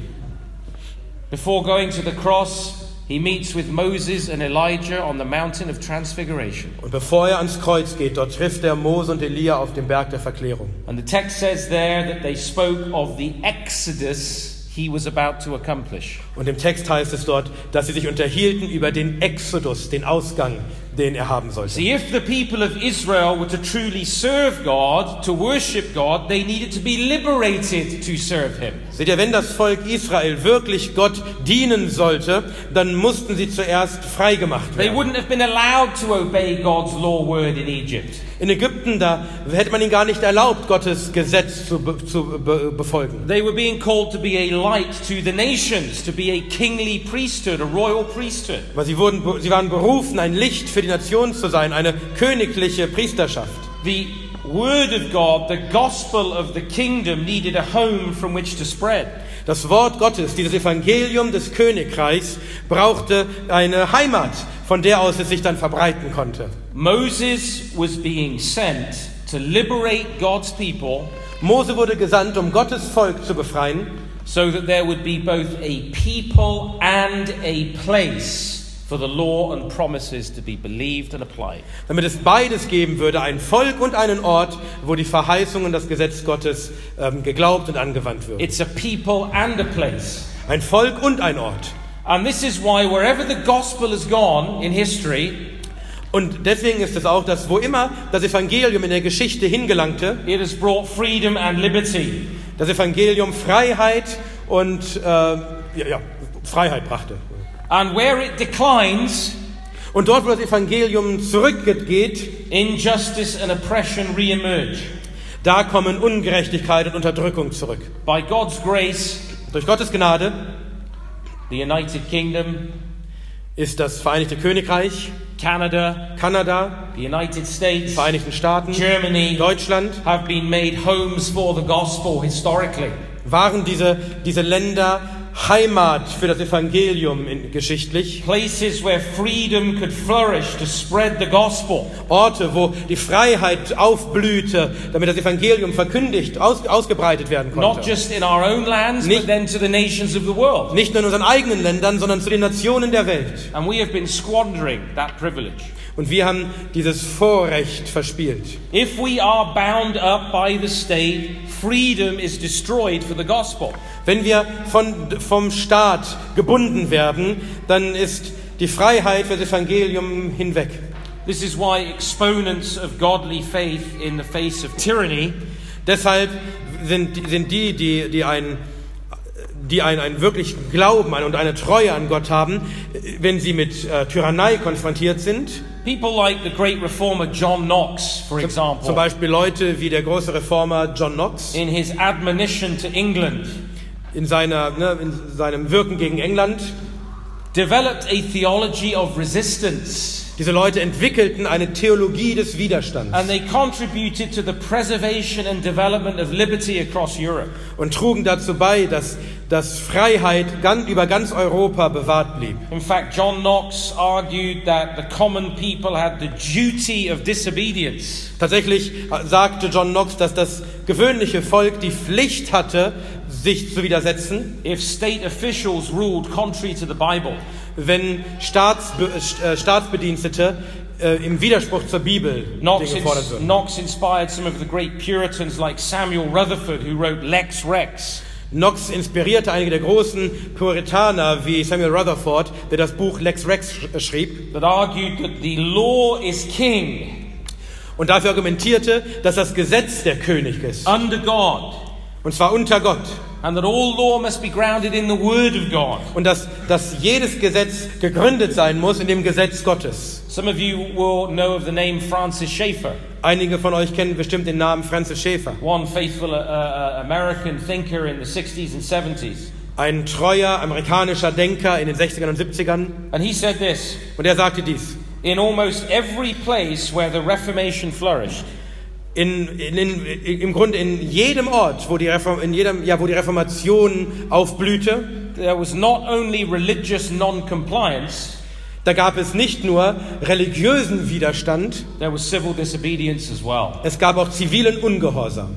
Before going to the cross, he meets with Moses and Elijah on the mountain of transfiguration. Und bevor er ans Kreuz geht, dort trifft er Mose und Elia auf dem Berg der Verklärung. And the text says there that they spoke of the exodus he was about to accomplish. Und im Text heißt es dort, dass sie sich unterhielten über den Exodus, den Ausgang, den er haben sollte. See, if the people of Israel were to truly serve God, to worship God, they needed to be liberated to serve Him. Seht ihr, wenn das Volk Israel wirklich Gott dienen sollte, dann mussten sie zuerst freigemacht They werden. wouldn't have been allowed to obey God's law word in Egypt. In Ägypten, da hätte man ihnen gar nicht erlaubt, Gottes Gesetz zu, be, zu be, befolgen. They were being called to be a light to the nations, to be a kingly priesthood, a royal priesthood. Aber sie, wurden, sie waren berufen, ein Licht für die Nation zu sein, eine königliche Priesterschaft. The word of God, the gospel of the kingdom, needed a home from which to spread. Das Wort Gottes, dieses Evangelium des Königreichs, brauchte eine Heimat, von der aus es sich dann verbreiten konnte. Moses was being sent to liberate God's people Mose wurde gesandt, um Gottes Volk zu befreien, so that there would be both a people and a place for the law and promises to be believed and applied. damit es beides geben würde, ein Volk und einen Ort, wo die Verheißung und das Gesetz Gottes ähm, geglaubt und angewandt wird. It's a people and a place. Ein Volk und ein Ort. And this is why wherever the gospel has gone in history, Und deswegen ist es auch, dass wo immer das Evangelium in der Geschichte hingelangte, it has brought freedom and liberty. Das Evangelium Freiheit und äh, ja, ja, Freiheit brachte. And where it declines, Und dort, wo das Evangelium zurückgeht, injustice and oppression re-emerge. da kommen Ungerechtigkeit und Unterdrückung zurück. By God's grace, Durch Gottes Gnade the United Kingdom, ist das Vereinigte Königreich, Canada, Kanada, the United die States, Vereinigten Staaten, Germany Deutschland have been made homes for the gospel historically. waren diese, diese Länder Heimat für das Evangelium in, geschichtlich. Places where freedom could flourish to spread the gospel. Orte, wo die Freiheit aufblühte, damit das Evangelium verkündigt, aus, ausgebreitet werden Not konnte. just in our own lands, Nicht- but then to the nations of the world. Nicht nur in unseren eigenen Ländern, sondern zu den Nationen der Welt. And we have been squandering that privilege. Und wir haben dieses Vorrecht verspielt. If we are bound up by the state, freedom is destroyed for the gospel. Wenn wir von, vom Staat gebunden werden, dann ist die Freiheit für das Evangelium hinweg. This is why exponents of godly faith in the face of tyranny Deshalb sind, sind die, die, die ein die einen, einen wirklichen Glauben an und eine Treue an Gott haben, wenn sie mit äh, Tyrannei konfrontiert sind, People like the great reformer John Knox, for zum example, Beispiel Leute wie der große Reformer John Knox. In his admonition to England, in, seiner, ne, in seinem Wirken gegen England, developed a theology of resistance. diese Leute entwickelten eine Theologie des Widerstands And they contributed to the preservation and development of liberty across Europe. und trugen dazu bei, dass, dass Freiheit über ganz Europa bewahrt blieb. In fact, John Knox argued that the common people had the duty of disobedience. Tatsächlich äh, sagte John Knox, dass das gewöhnliche Volk die Pflicht hatte, sich zu widersetzen, if state officials ruled contrary to the Bible. wenn Staatsbe äh, Staatsbedienstete äh, im Widerspruch zur Bibel Knox, gefordert würden. Knox inspired some of the great Puritans like Samuel Rutherford, who wrote Lex Rex. Knox inspirierte einige der großen Puritaner wie Samuel Rutherford, der das Buch Lex Rex äh, schrieb that argued that the law is king und dafür argumentierte, dass das Gesetz der König ist. under God Und zwar unter Gott. And that all law must be grounded in the word of God. Und dass, dass jedes Gesetz gegründet sein muss in dem Gesetz Gottes. Some of you will know of the name Francis Schaeffer, Einige von euch kennen bestimmt den Namen Francis Schaeffer. one faithful uh, uh, American thinker in the 60s and 70s. Ein treuer amerikanischer Denker in den 60ern und 70ern. And he said this Und er sagte dies. In almost every place where the Reformation flourished, In, in, in, Im Grunde in jedem Ort, wo die, Reform, in jedem, ja, wo die Reformation aufblühte, there was not only religious non compliance, da gab es nicht nur religiösen Widerstand, there was civil disobedience as well. es gab auch zivilen Ungehorsam.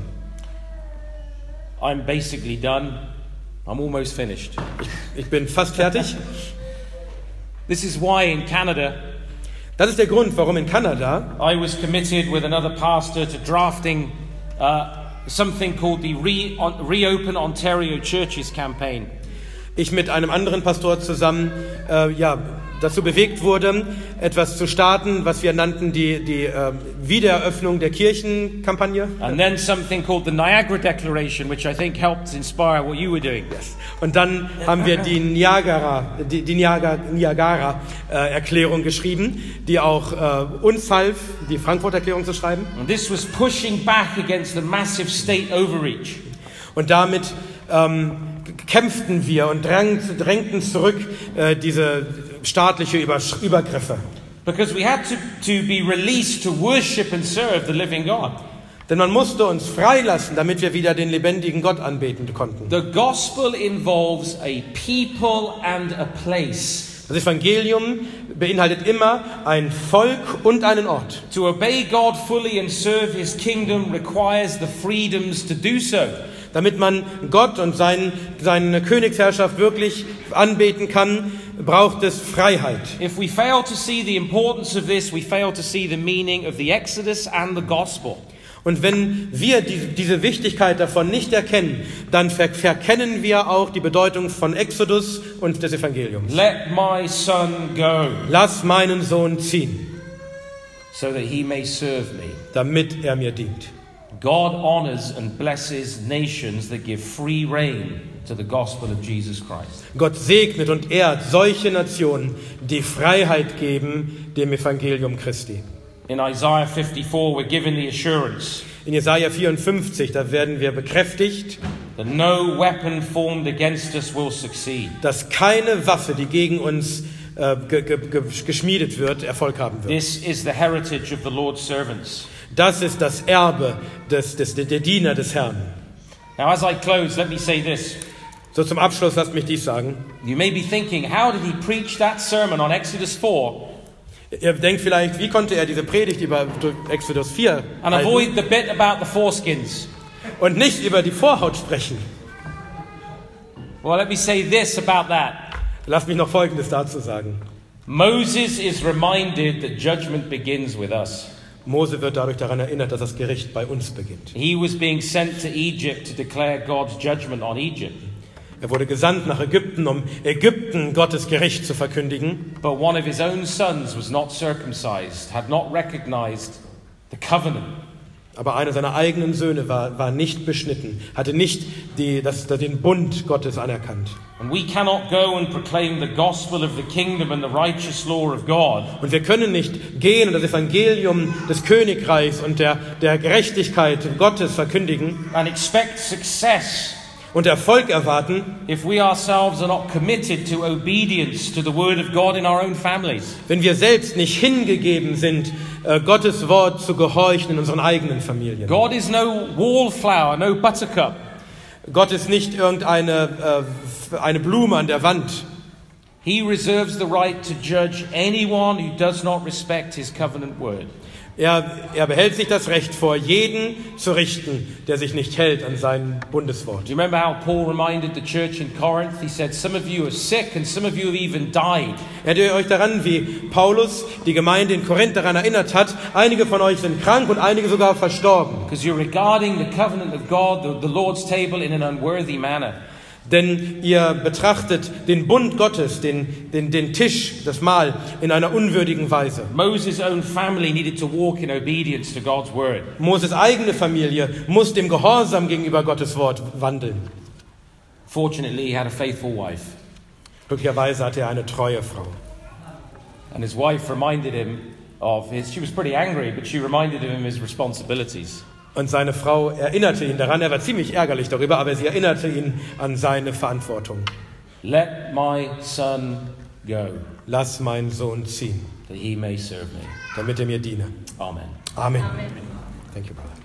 I'm basically done. I'm almost finished. Ich bin fast fertig. This is why in Canada, Das ist der Grund, warum in Kanada I was committed with another pastor to drafting uh, something called the Re- Reopen Ontario Churches campaign. ich mit einem anderen Pastor zusammen äh, ja, dazu bewegt wurde, etwas zu starten, was wir nannten die, die äh, Wiedereröffnung der Kirchenkampagne. And then something called the Niagara Declaration, which I think helped inspire what you were doing. Und dann haben wir die Niagara, die, die Niagara, Niagara äh, Erklärung geschrieben, die auch äh, uns half, die Frankfurter Erklärung zu schreiben. And this was pushing back against the massive state overreach. Und damit ähm, kämpften wir und drängten, drängten zurück äh, diese staatliche Übergriffe. Because we had to, to be released to worship and serve the living God. Denn man musste uns freilassen, damit wir wieder den lebendigen Gott anbeten konnten. The gospel involves a people and a place. Das Evangelium beinhaltet immer ein Volk und einen Ort. To obey God fully and serve his kingdom requires the freedoms to do so. Damit man Gott und sein, seine Königsherrschaft wirklich anbeten kann, braucht es Freiheit. If we fail to see the importance of this, we fail to see the meaning of the Exodus and the gospel. Und wenn wir die, diese Wichtigkeit davon nicht erkennen, dann ver verkennen wir auch die Bedeutung von Exodus und des Evangeliums. Let my son go Lass meinen Sohn ziehen, so that he may serve me. damit er mir dient. God honors and blesses nations that give free rein to the gospel of Jesus Christ. Gott segnet und ehrt solche Nationen, die Freiheit geben dem Evangelium Christi. In Isaiah 54, we're given the assurance In Jesaja 54, da werden wir bekräftigt, that no weapon formed against us will succeed. dass keine Waffe, die gegen uns äh, ge ge ge geschmiedet wird, Erfolg haben wird. This is the heritage of the Lord's servants. Das ist das Erbe des, des, der Diener des Herrn. Now, as I close, let me say this. So zum Abschluss lasst mich dies sagen. You may be thinking, how did he preach that sermon on Exodus 4 Ihr denkt vielleicht, wie konnte er diese Predigt über Exodus 4 and halten avoid the bit about the foreskins? und nicht über die Vorhaut sprechen? Well, let me say this about that. Lasst mich noch Folgendes dazu sagen. Moses is reminded that judgment begins with us. Mose wird dadurch daran erinnert, dass das Gericht bei uns beginnt. He was being sent to Egypt to declare God's judgment on Egypt. Er wurde gesandt nach Ägypten, um Ägypten Gottes Gericht zu verkündigen. But one of his own sons was not circumcised, had not recognized the covenant. Aber einer seiner eigenen Söhne war, war nicht beschnitten, hatte nicht die, das, den Bund Gottes anerkannt. And we cannot go and proclaim the gospel of the kingdom and the righteous law of God Und wir können nicht gehen und das Evangelium des Königreichs und der, der Gerechtigkeit Gottes verkündigen and expect success und Erfolg erwarten, if we ourselves are not committed to obedience to the word of God in our own families. wenn wir selbst nicht hingegeben sind, äh, Gottes Wort zu gehorchen in unseren eigenen Familien. God is no wallflower, no buttercup. Gott ist nicht irgendeine äh, eine Blume an der Wand. He reserves the right to judge anyone who does not respect his covenant word. Er, er behält sich das Recht vor, jeden zu richten, der sich nicht hält an sein Bundeswort. Do you remember how Paul reminded the church in Corinth? He said, Some of you are sick and some of you have even died. Erinnert ihr euch daran, wie Paulus die Gemeinde in Korinth daran erinnert hat, einige von euch sind krank und einige sogar verstorben. Because you're regarding the covenant of God, the, the Lord's table, in an unworthy manner. Denn ihr betrachtet den Bund Gottes, den, den, den Tisch, das Mahl, in einer unwürdigen Weise. Moses' own family needed to walk in obedience to God's word. Moses eigene Familie muss dem Gehorsam gegenüber Gottes Wort wandeln. Fortunately, he had a faithful wife. Glücklicherweise hatte er eine treue Frau. And his wife reminded him of his, she was pretty angry, but she reminded him of his responsibilities. Und seine Frau erinnerte ihn daran, er war ziemlich ärgerlich darüber, aber sie erinnerte ihn an seine Verantwortung. Let my son go, Lass meinen Sohn ziehen, that he may serve me. damit er mir diene. Amen. Amen. Thank you, brother.